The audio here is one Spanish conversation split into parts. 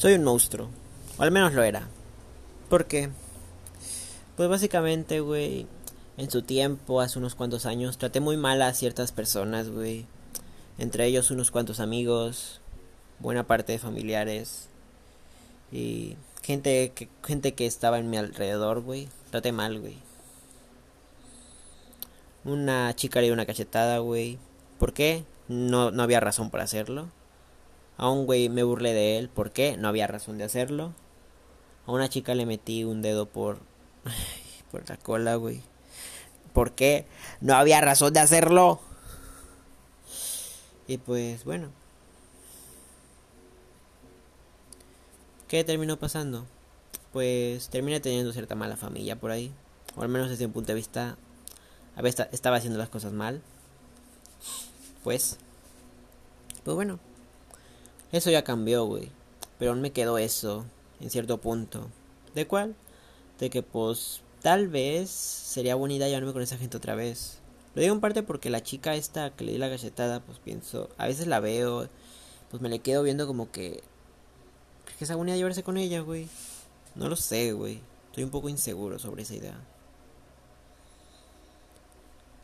Soy un monstruo. O al menos lo era. ¿Por qué? Pues básicamente, güey, en su tiempo, hace unos cuantos años, traté muy mal a ciertas personas, güey. Entre ellos unos cuantos amigos, buena parte de familiares y gente que, gente que estaba en mi alrededor, güey. Traté mal, güey. Una chica le dio una cachetada, güey. ¿Por qué? No, no había razón para hacerlo. A un güey me burlé de él. ¿Por qué? No había razón de hacerlo. A una chica le metí un dedo por. por la cola, güey. ¿Por qué? No había razón de hacerlo. Y pues bueno. ¿Qué terminó pasando? Pues terminé teniendo cierta mala familia por ahí. O al menos desde un punto de vista. A veces estaba haciendo las cosas mal. Pues. Pues bueno. Eso ya cambió, güey. Pero aún me quedó eso. En cierto punto. ¿De cuál? De que pues. Tal vez sería buena idea llevarme con esa gente otra vez. Lo digo en parte porque la chica esta que le di la galletada, pues pienso, a veces la veo, pues me le quedo viendo como que... ¿Crees que es buena idea llevarse con ella, güey? No lo sé, güey. Estoy un poco inseguro sobre esa idea.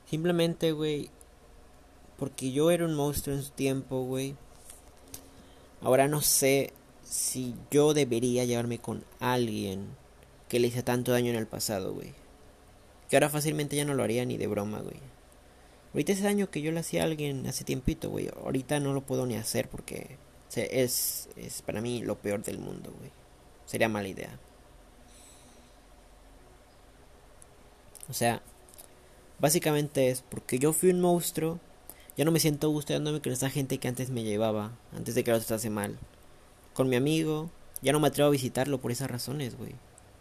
Simplemente, güey, porque yo era un monstruo en su tiempo, güey. Ahora no sé si yo debería llevarme con alguien que le hice tanto daño en el pasado, güey. Que ahora fácilmente ya no lo haría ni de broma, güey. Ahorita ese daño que yo le hacía a alguien hace tiempito, güey. Ahorita no lo puedo ni hacer porque es, es para mí lo peor del mundo, güey. Sería mala idea. O sea, básicamente es porque yo fui un monstruo. Ya no me siento gustándome con esa gente que antes me llevaba, antes de que lo tratase mal. Con mi amigo, ya no me atrevo a visitarlo por esas razones, güey.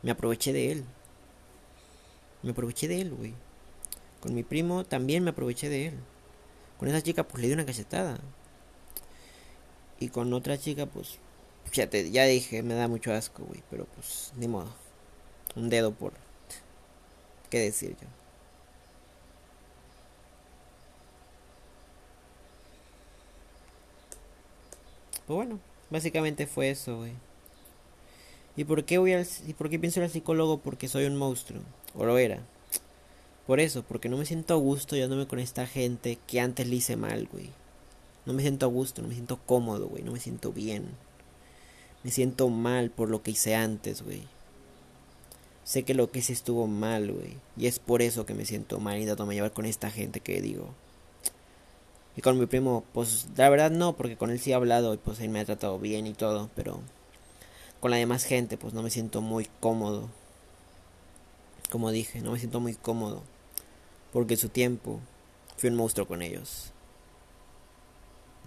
Me aproveché de él. Me aproveché de él, güey. Con mi primo también me aproveché de él. Con esa chica pues le di una cachetada. Y con otra chica pues ya, te, ya dije, me da mucho asco, güey. Pero pues ni modo. Un dedo por... ¿Qué decir yo? Pues bueno, básicamente fue eso, güey. ¿Y por qué voy al, y por qué pienso ir al psicólogo? Porque soy un monstruo. O lo era. Por eso, porque no me siento a gusto yéndome con esta gente que antes le hice mal, güey. No me siento a gusto, no me siento cómodo, güey. No me siento bien. Me siento mal por lo que hice antes, güey. Sé que lo que hice estuvo mal, güey. Y es por eso que me siento mal y me llevar con esta gente que digo. Y con mi primo, pues la verdad no, porque con él sí he hablado y pues él me ha tratado bien y todo, pero con la demás gente, pues no me siento muy cómodo. Como dije, no me siento muy cómodo. Porque en su tiempo fui un monstruo con ellos.